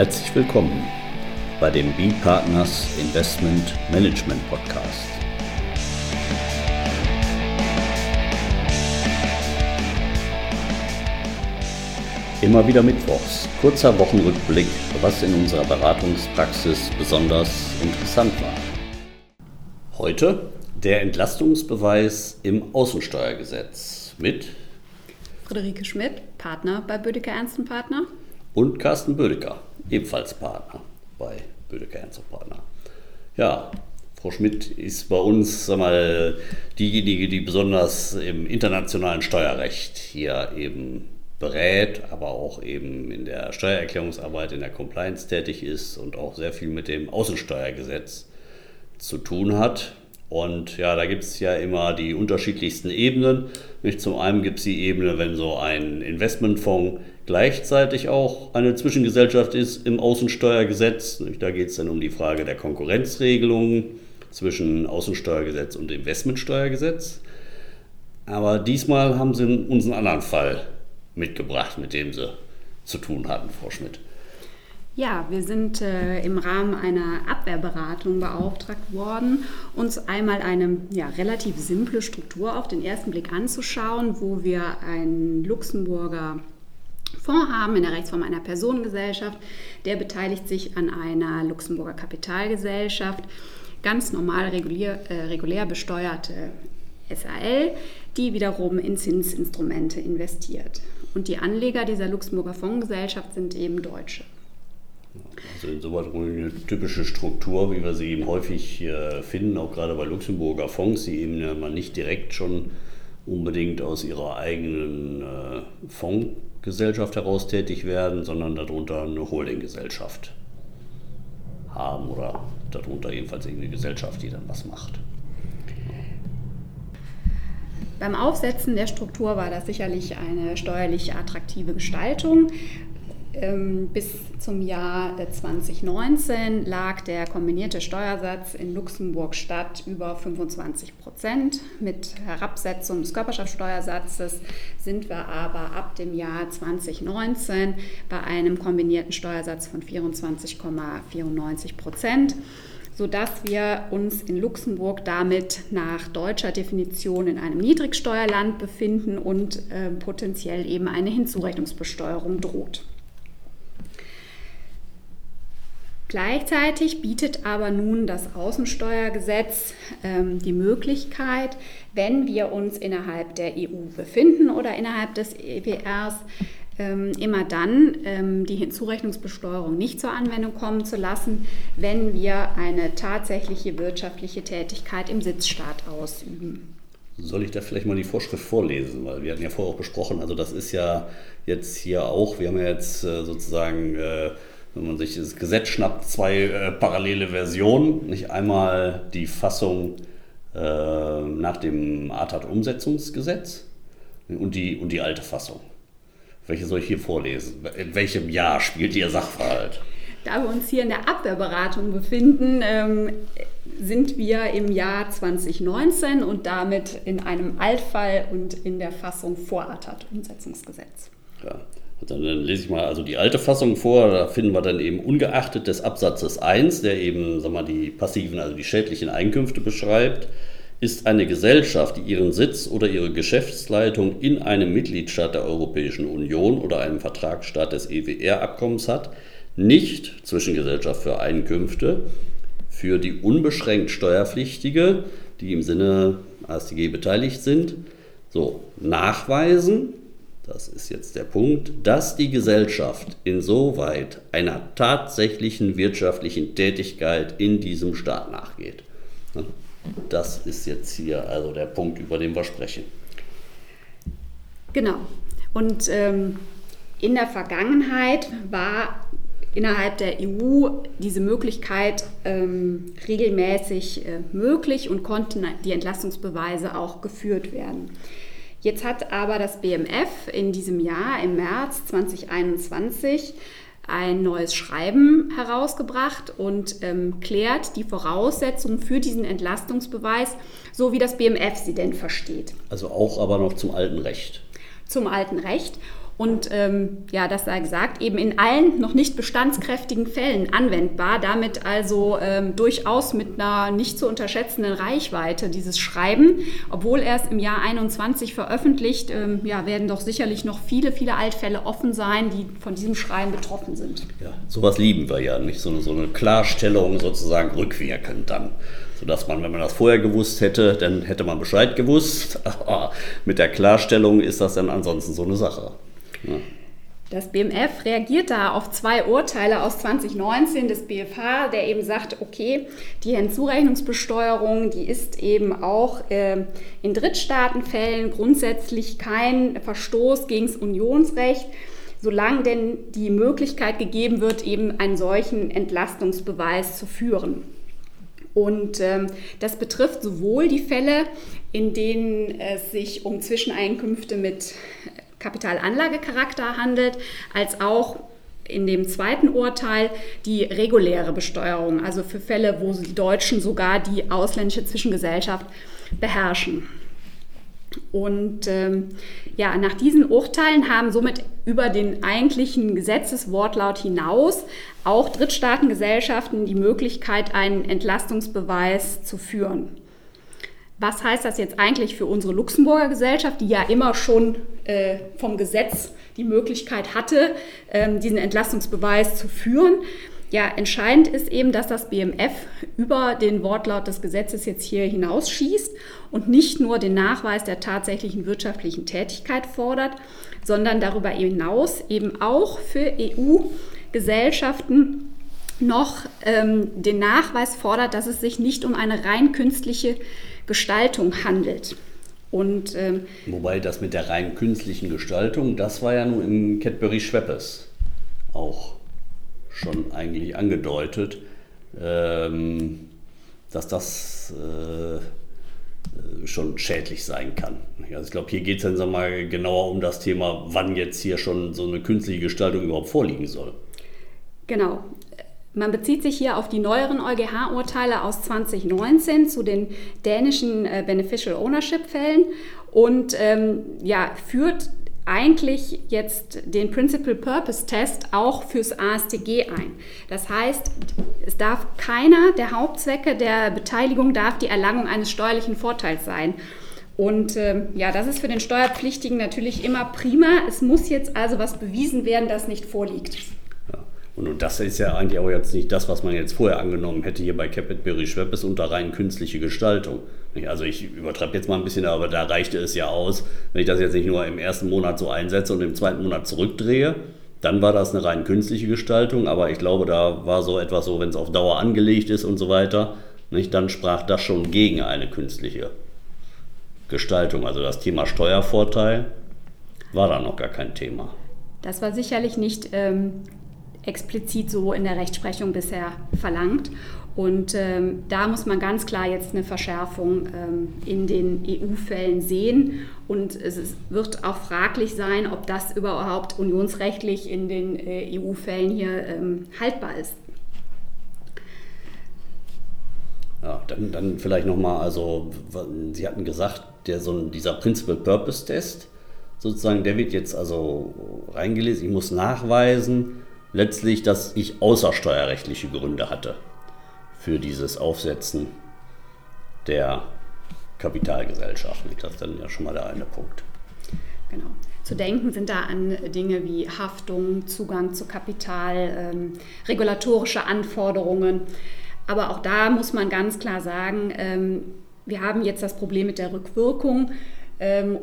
Herzlich willkommen bei dem B-Partners Investment Management Podcast. Immer wieder Mittwochs, kurzer Wochenrückblick, was in unserer Beratungspraxis besonders interessant war. Heute der Entlastungsbeweis im Außensteuergesetz mit Friederike Schmidt, Partner bei Bödecker Ernst Partner. Und Carsten Bödecker, ebenfalls Partner bei Bödecker Ernst Partner. Ja, Frau Schmidt ist bei uns sag mal, diejenige, die besonders im internationalen Steuerrecht hier eben berät, aber auch eben in der Steuererklärungsarbeit, in der Compliance tätig ist und auch sehr viel mit dem Außensteuergesetz zu tun hat. Und ja, da gibt es ja immer die unterschiedlichsten Ebenen. Nicht zum einen gibt es die Ebene, wenn so ein Investmentfonds gleichzeitig auch eine Zwischengesellschaft ist im Außensteuergesetz. Da geht es dann um die Frage der Konkurrenzregelungen zwischen Außensteuergesetz und Investmentsteuergesetz. Aber diesmal haben Sie uns einen anderen Fall mitgebracht, mit dem Sie zu tun hatten, Frau Schmidt. Ja, wir sind äh, im Rahmen einer Abwehrberatung beauftragt worden, uns einmal eine ja, relativ simple Struktur auf den ersten Blick anzuschauen, wo wir einen Luxemburger Fonds haben in der Rechtsform einer Personengesellschaft. Der beteiligt sich an einer Luxemburger Kapitalgesellschaft, ganz normal regulär, äh, regulär besteuerte SAL, die wiederum in Zinsinstrumente investiert. Und die Anleger dieser Luxemburger Fondsgesellschaft sind eben Deutsche. Also insoweit eine typische Struktur, wie wir sie eben häufig finden, auch gerade bei Luxemburger Fonds, die eben mal nicht direkt schon unbedingt aus ihrer eigenen äh, Fondsgesellschaft heraus tätig werden, sondern darunter eine Holdinggesellschaft haben oder darunter jedenfalls irgendeine Gesellschaft, die dann was macht. Beim Aufsetzen der Struktur war das sicherlich eine steuerlich attraktive Gestaltung. Ähm, bis zum Jahr 2019 lag der kombinierte Steuersatz in Luxemburg statt über 25 Prozent. Mit Herabsetzung des Körperschaftssteuersatzes sind wir aber ab dem Jahr 2019 bei einem kombinierten Steuersatz von 24,94 Prozent sodass wir uns in Luxemburg damit nach deutscher Definition in einem Niedrigsteuerland befinden und äh, potenziell eben eine Hinzurechnungsbesteuerung droht. Gleichzeitig bietet aber nun das Außensteuergesetz ähm, die Möglichkeit, wenn wir uns innerhalb der EU befinden oder innerhalb des EWRs, ähm, immer dann ähm, die Hinzurechnungsbesteuerung nicht zur Anwendung kommen zu lassen, wenn wir eine tatsächliche wirtschaftliche Tätigkeit im Sitzstaat ausüben. Soll ich da vielleicht mal die Vorschrift vorlesen? Weil wir hatten ja vorher auch besprochen, also das ist ja jetzt hier auch, wir haben ja jetzt äh, sozusagen äh, wenn man sich das Gesetz schnappt, zwei äh, parallele Versionen. Nicht einmal die Fassung äh, nach dem ATAT-Umsetzungsgesetz und die, und die alte Fassung. Welche soll ich hier vorlesen? In welchem Jahr spielt Ihr Sachverhalt? Da wir uns hier in der Abwehrberatung befinden, ähm, sind wir im Jahr 2019 und damit in einem Altfall und in der Fassung vor ATAT-Umsetzungsgesetz. Ja. Dann, lese ich mal also die alte Fassung vor, da finden wir dann eben ungeachtet des Absatzes 1, der eben sag mal, die passiven, also die schädlichen Einkünfte beschreibt, ist eine Gesellschaft, die ihren Sitz oder ihre Geschäftsleitung in einem Mitgliedstaat der Europäischen Union oder einem Vertragsstaat des EWR-Abkommens hat, nicht Zwischengesellschaft für Einkünfte, für die unbeschränkt Steuerpflichtige, die im Sinne AStG beteiligt sind, so nachweisen, das ist jetzt der Punkt, dass die Gesellschaft insoweit einer tatsächlichen wirtschaftlichen Tätigkeit in diesem Staat nachgeht. Das ist jetzt hier also der Punkt, über den wir sprechen. Genau. Und ähm, in der Vergangenheit war innerhalb der EU diese Möglichkeit ähm, regelmäßig äh, möglich und konnten die Entlastungsbeweise auch geführt werden. Jetzt hat aber das BMF in diesem Jahr, im März 2021, ein neues Schreiben herausgebracht und ähm, klärt die Voraussetzungen für diesen Entlastungsbeweis, so wie das BMF sie denn versteht. Also auch aber noch zum alten Recht. Zum alten Recht. Und ähm, ja, das sei gesagt, eben in allen noch nicht bestandskräftigen Fällen anwendbar, damit also ähm, durchaus mit einer nicht zu unterschätzenden Reichweite dieses Schreiben. Obwohl erst im Jahr 21 veröffentlicht, ähm, ja, werden doch sicherlich noch viele, viele Altfälle offen sein, die von diesem Schreiben betroffen sind. Ja, sowas lieben wir ja, nicht so eine, so eine Klarstellung sozusagen rückwirkend dann sodass man, wenn man das vorher gewusst hätte, dann hätte man Bescheid gewusst. Aber mit der Klarstellung ist das dann ansonsten so eine Sache. Das BMF reagiert da auf zwei Urteile aus 2019 des BFH, der eben sagt, okay, die Hinzurechnungsbesteuerung, die ist eben auch äh, in Drittstaatenfällen grundsätzlich kein Verstoß gegen das Unionsrecht, solange denn die Möglichkeit gegeben wird, eben einen solchen Entlastungsbeweis zu führen. Und ähm, das betrifft sowohl die Fälle, in denen es sich um Zwischeneinkünfte mit Kapitalanlagecharakter handelt, als auch in dem zweiten Urteil die reguläre Besteuerung, also für Fälle, wo die Deutschen sogar die ausländische Zwischengesellschaft beherrschen. Und ähm, ja, nach diesen Urteilen haben somit über den eigentlichen Gesetzeswortlaut hinaus auch Drittstaatengesellschaften die Möglichkeit, einen Entlastungsbeweis zu führen. Was heißt das jetzt eigentlich für unsere Luxemburger Gesellschaft, die ja immer schon äh, vom Gesetz die Möglichkeit hatte, ähm, diesen Entlastungsbeweis zu führen? Ja, entscheidend ist eben, dass das BMF über den Wortlaut des Gesetzes jetzt hier hinausschießt und nicht nur den Nachweis der tatsächlichen wirtschaftlichen Tätigkeit fordert, sondern darüber hinaus eben auch für EU-Gesellschaften noch ähm, den Nachweis fordert, dass es sich nicht um eine rein künstliche Gestaltung handelt. Und, ähm, Wobei das mit der rein künstlichen Gestaltung, das war ja nun im Cadbury Schweppes auch schon eigentlich angedeutet, ähm, dass das äh, schon schädlich sein kann. Also ich glaube, hier geht es dann sag mal, genauer um das Thema, wann jetzt hier schon so eine künstliche Gestaltung überhaupt vorliegen soll. Genau. Man bezieht sich hier auf die neueren EuGH-Urteile aus 2019 zu den dänischen äh, Beneficial Ownership-Fällen und ähm, ja, führt eigentlich jetzt den Principal Purpose Test auch fürs ASTG ein. Das heißt, es darf keiner der Hauptzwecke der Beteiligung darf die Erlangung eines steuerlichen Vorteils sein. Und äh, ja, das ist für den Steuerpflichtigen natürlich immer prima. Es muss jetzt also was bewiesen werden, das nicht vorliegt. Und das ist ja eigentlich auch jetzt nicht das, was man jetzt vorher angenommen hätte hier bei Capitberry Schweppes unter rein künstliche Gestaltung. Also ich übertreibe jetzt mal ein bisschen, aber da reichte es ja aus, wenn ich das jetzt nicht nur im ersten Monat so einsetze und im zweiten Monat zurückdrehe, dann war das eine rein künstliche Gestaltung, aber ich glaube, da war so etwas so, wenn es auf Dauer angelegt ist und so weiter, nicht, dann sprach das schon gegen eine künstliche Gestaltung. Also das Thema Steuervorteil war da noch gar kein Thema. Das war sicherlich nicht ähm, explizit so in der Rechtsprechung bisher verlangt. Und ähm, da muss man ganz klar jetzt eine Verschärfung ähm, in den EU-Fällen sehen. Und es wird auch fraglich sein, ob das überhaupt unionsrechtlich in den äh, EU-Fällen hier ähm, haltbar ist. Ja, dann, dann vielleicht nochmal, also Sie hatten gesagt, der, so dieser Principal Purpose Test, sozusagen, der wird jetzt also reingelesen. Ich muss nachweisen, letztlich, dass ich außersteuerrechtliche Gründe hatte für dieses Aufsetzen der Kapitalgesellschaften. Das ist dann ja schon mal der eine Punkt. Genau. Zu denken sind da an Dinge wie Haftung, Zugang zu Kapital, ähm, regulatorische Anforderungen. Aber auch da muss man ganz klar sagen, ähm, wir haben jetzt das Problem mit der Rückwirkung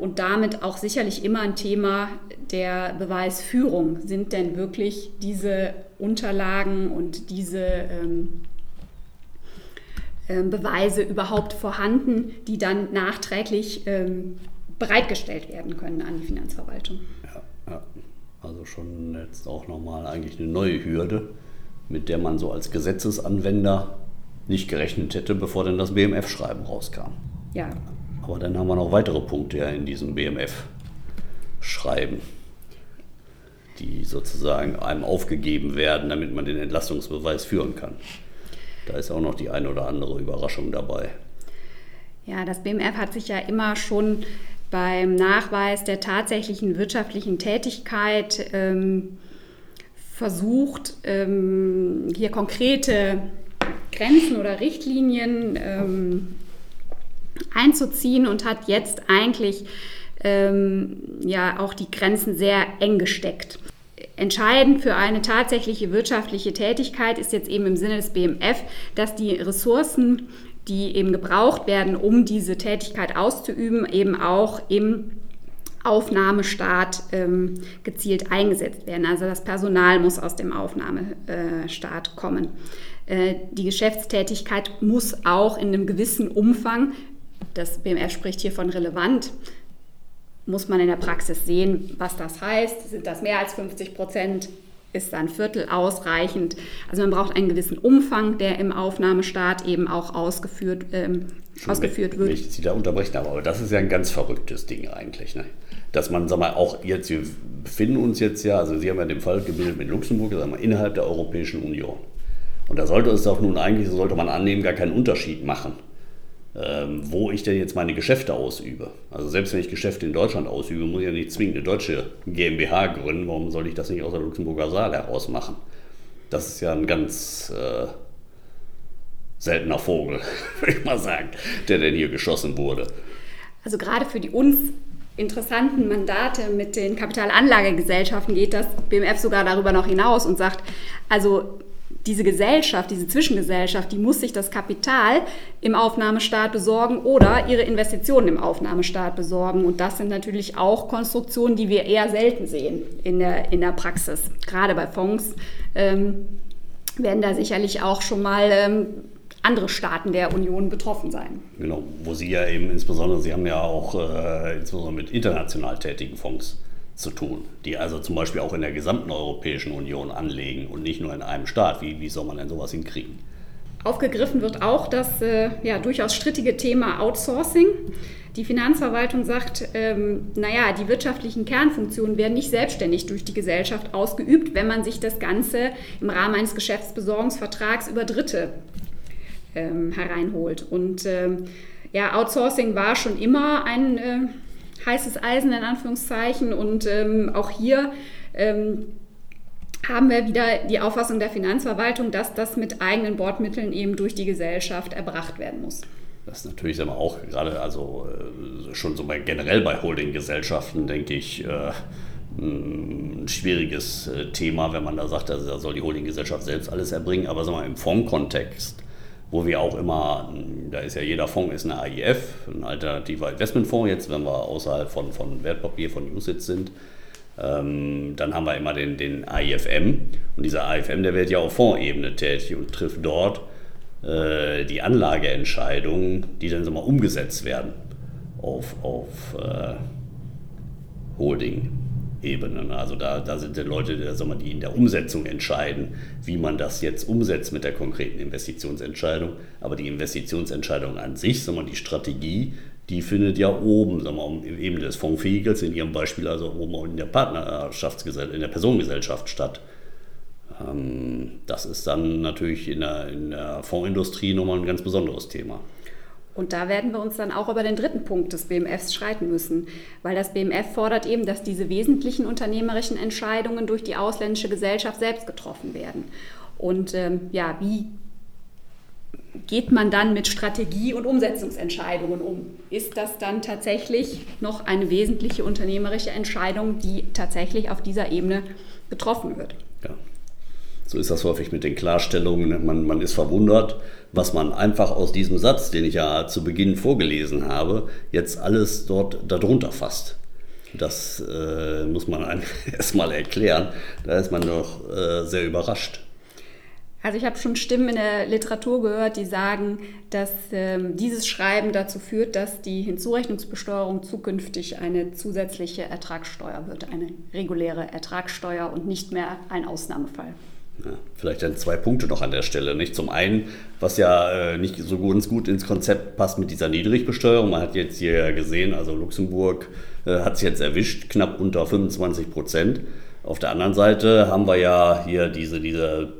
und damit auch sicherlich immer ein Thema der Beweisführung. Sind denn wirklich diese Unterlagen und diese ähm, ähm, Beweise überhaupt vorhanden, die dann nachträglich ähm, bereitgestellt werden können an die Finanzverwaltung? Ja, ja. also schon jetzt auch nochmal eigentlich eine neue Hürde, mit der man so als Gesetzesanwender nicht gerechnet hätte, bevor dann das BMF-Schreiben rauskam. Ja, aber dann haben wir noch weitere Punkte in diesem BMF-Schreiben, die sozusagen einem aufgegeben werden, damit man den Entlastungsbeweis führen kann. Da ist auch noch die eine oder andere Überraschung dabei. Ja, das BMF hat sich ja immer schon beim Nachweis der tatsächlichen wirtschaftlichen Tätigkeit ähm, versucht, ähm, hier konkrete Grenzen oder Richtlinien ähm, einzuziehen und hat jetzt eigentlich ähm, ja auch die Grenzen sehr eng gesteckt. Entscheidend für eine tatsächliche wirtschaftliche Tätigkeit ist jetzt eben im Sinne des BMF, dass die Ressourcen, die eben gebraucht werden, um diese Tätigkeit auszuüben, eben auch im Aufnahmestaat ähm, gezielt eingesetzt werden. Also das Personal muss aus dem Aufnahmestaat kommen. Äh, die Geschäftstätigkeit muss auch in einem gewissen Umfang, das BMF spricht hier von relevant, muss man in der Praxis sehen, was das heißt. Sind das mehr als 50 Prozent? Ist ein Viertel ausreichend? Also man braucht einen gewissen Umfang, der im Aufnahmestaat eben auch ausgeführt, ähm, ausgeführt wird. Ich Sie da unterbrechen, aber das ist ja ein ganz verrücktes Ding eigentlich. Ne? Dass man, sag mal, auch jetzt, wir befinden uns jetzt ja, also Sie haben ja den Fall gebildet mit Luxemburg, sagen wir, innerhalb der Europäischen Union. Und da sollte es doch nun eigentlich, sollte man annehmen, gar keinen Unterschied machen wo ich denn jetzt meine Geschäfte ausübe. Also selbst wenn ich Geschäfte in Deutschland ausübe, muss ich ja nicht zwingend eine deutsche GmbH gründen. Warum soll ich das nicht aus der Luxemburger Saal heraus machen? Das ist ja ein ganz äh, seltener Vogel, würde ich mal sagen, der denn hier geschossen wurde. Also gerade für die uns interessanten Mandate mit den Kapitalanlagegesellschaften geht das BMF sogar darüber noch hinaus und sagt, also diese Gesellschaft, diese Zwischengesellschaft, die muss sich das Kapital im Aufnahmestaat besorgen oder ihre Investitionen im Aufnahmestaat besorgen. Und das sind natürlich auch Konstruktionen, die wir eher selten sehen in der, in der Praxis. Gerade bei Fonds ähm, werden da sicherlich auch schon mal ähm, andere Staaten der Union betroffen sein. Genau, wo Sie ja eben insbesondere, Sie haben ja auch äh, insbesondere mit international tätigen Fonds zu tun, die also zum Beispiel auch in der gesamten Europäischen Union anlegen und nicht nur in einem Staat. Wie, wie soll man denn sowas hinkriegen? Aufgegriffen wird auch das äh, ja, durchaus strittige Thema Outsourcing. Die Finanzverwaltung sagt, ähm, naja, die wirtschaftlichen Kernfunktionen werden nicht selbstständig durch die Gesellschaft ausgeübt, wenn man sich das Ganze im Rahmen eines Geschäftsbesorgungsvertrags über Dritte ähm, hereinholt. Und ähm, ja, Outsourcing war schon immer ein äh, heißes Eisen in Anführungszeichen. Und ähm, auch hier ähm, haben wir wieder die Auffassung der Finanzverwaltung, dass das mit eigenen Bordmitteln eben durch die Gesellschaft erbracht werden muss. Das ist natürlich wir, auch gerade, also äh, schon so bei, generell bei Holdinggesellschaften, denke ich, äh, ein schwieriges äh, Thema, wenn man da sagt, also da soll die Holdinggesellschaft selbst alles erbringen. Aber sagen wir, im Fondskontext wo wir auch immer, da ist ja jeder Fonds ist eine AIF, ein alternativer Investmentfonds jetzt, wenn wir außerhalb von, von Wertpapier, von USITS sind. Ähm, dann haben wir immer den, den AIFM und dieser AIFM, der wird ja auf Fondsebene tätig und trifft dort äh, die Anlageentscheidungen, die dann so mal umgesetzt werden auf, auf äh, Holding. Ebenen. Also da, da sind die Leute, die in der Umsetzung entscheiden, wie man das jetzt umsetzt mit der konkreten Investitionsentscheidung. Aber die Investitionsentscheidung an sich, die Strategie, die findet ja oben, sagen wir, im Ebene des Fondsvehikels, in Ihrem Beispiel also oben in der Partnerschaftsgesellschaft, in der Personengesellschaft statt. Ähm, das ist dann natürlich in der, in der Fondsindustrie nochmal ein ganz besonderes Thema. Und da werden wir uns dann auch über den dritten Punkt des BMFs schreiten müssen, weil das BMF fordert eben, dass diese wesentlichen unternehmerischen Entscheidungen durch die ausländische Gesellschaft selbst getroffen werden. Und ähm, ja, wie geht man dann mit Strategie und Umsetzungsentscheidungen um? Ist das dann tatsächlich noch eine wesentliche unternehmerische Entscheidung, die tatsächlich auf dieser Ebene getroffen wird? Ja. So ist das häufig mit den Klarstellungen. Man, man ist verwundert, was man einfach aus diesem Satz, den ich ja zu Beginn vorgelesen habe, jetzt alles dort darunter fasst. Das äh, muss man erstmal erklären. Da ist man doch äh, sehr überrascht. Also ich habe schon Stimmen in der Literatur gehört, die sagen, dass ähm, dieses Schreiben dazu führt, dass die Hinzurechnungsbesteuerung zukünftig eine zusätzliche Ertragssteuer wird, eine reguläre Ertragssteuer und nicht mehr ein Ausnahmefall. Vielleicht dann zwei Punkte noch an der Stelle. Nicht? Zum einen, was ja äh, nicht so ganz gut ins Konzept passt mit dieser Niedrigbesteuerung. Man hat jetzt hier gesehen, also Luxemburg äh, hat es jetzt erwischt, knapp unter 25 Prozent. Auf der anderen Seite haben wir ja hier diese, diese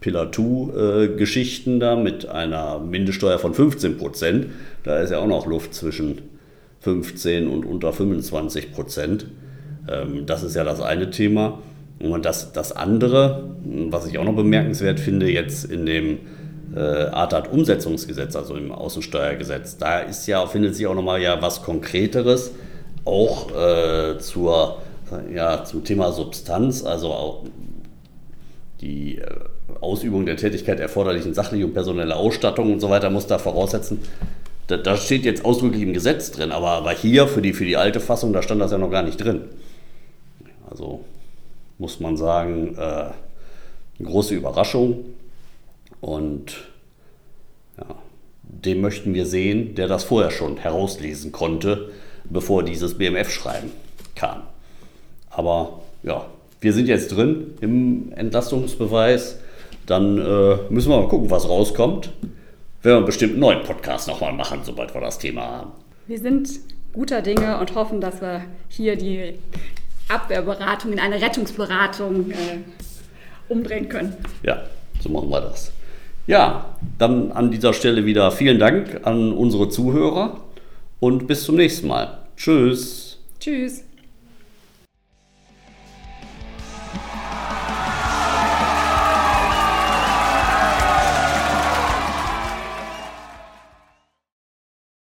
Pillar 2-Geschichten äh, da mit einer Mindeststeuer von 15 Prozent. Da ist ja auch noch Luft zwischen 15 und unter 25 Prozent. Ähm, das ist ja das eine Thema. Und das, das andere, was ich auch noch bemerkenswert finde, jetzt in dem äh, ATAT-Umsetzungsgesetz, also im Außensteuergesetz, da ist ja, findet sich auch nochmal ja was Konkreteres, auch äh, zur, ja, zum Thema Substanz, also auch die äh, Ausübung der Tätigkeit erforderlichen sachliche und personelle Ausstattung und so weiter muss da voraussetzen. Da, da steht jetzt ausdrücklich im Gesetz drin, aber, aber hier für die, für die alte Fassung, da stand das ja noch gar nicht drin. Also muss man sagen, äh, eine große Überraschung. Und ja, den möchten wir sehen, der das vorher schon herauslesen konnte, bevor dieses BMF-Schreiben kam. Aber ja, wir sind jetzt drin im Entlastungsbeweis. Dann äh, müssen wir mal gucken, was rauskommt. Werden wir bestimmt einen neuen Podcast nochmal machen, sobald wir das Thema haben. Wir sind guter Dinge und hoffen, dass wir hier die Abwehrberatung in eine Rettungsberatung äh, umdrehen können. Ja, so machen wir das. Ja, dann an dieser Stelle wieder vielen Dank an unsere Zuhörer und bis zum nächsten Mal. Tschüss. Tschüss.